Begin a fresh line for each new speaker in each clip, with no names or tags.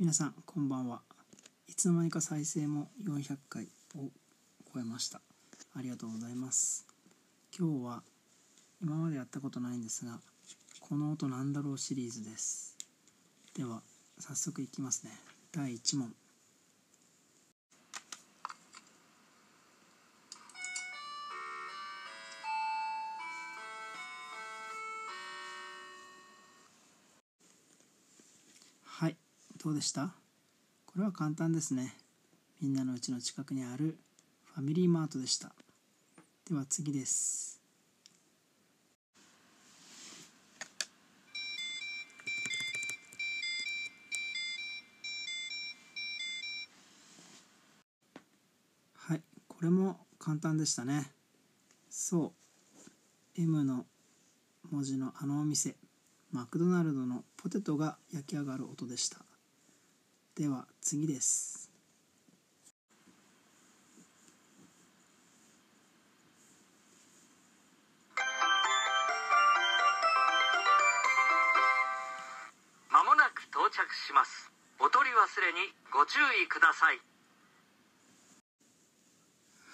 皆さんこんばんは。いつの間にか再生も400回を超えました。ありがとうございます。今日は今までやったことないんですがこの音なんだろうシリーズです。では早速いきますね。第1問。どうでした？これは簡単ですね。みんなのうちの近くにあるファミリーマートでした。では次です。はいこれも簡単でしたね。そう M の文字のあのお店マクドナルドのポテトが焼き上がる音でした。では次です。
まもなく到着します。お取り忘れにご注意ください。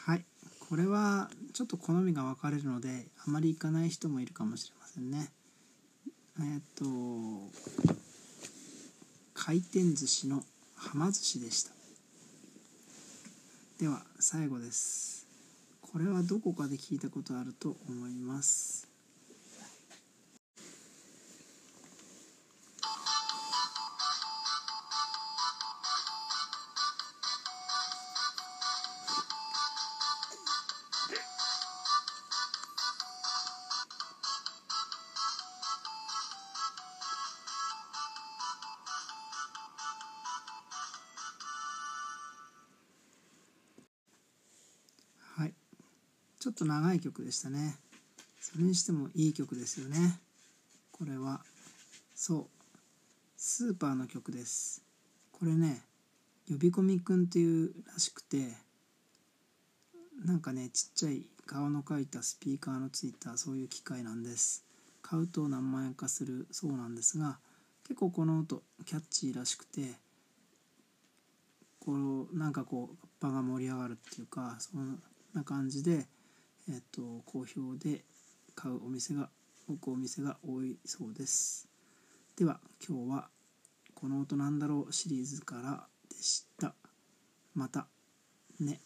はいこれはちょっと好みが分かれるのであまり行かない人もいるかもしれませんね。えっ、と回転寿司のはま寿司でした。では最後です。これはどこかで聞いたことあると思います。ちょっと長い曲でしたね。それにしてもいい曲ですよね。これは。そう。スーパーの曲です。これね呼び込みくんっていうらしくてなんかねちっちゃい顔の描いたスピーカーのついたそういう機械なんです。買うと何万円かする。そうなんですが結構この音キャッチーらしくてこうなんかこう場が盛り上がるっていうかそんな感じで、えっと好評で買うお店が置くお店が多いそうです。では今日は「この音なんだろう」シリーズからでした。またね。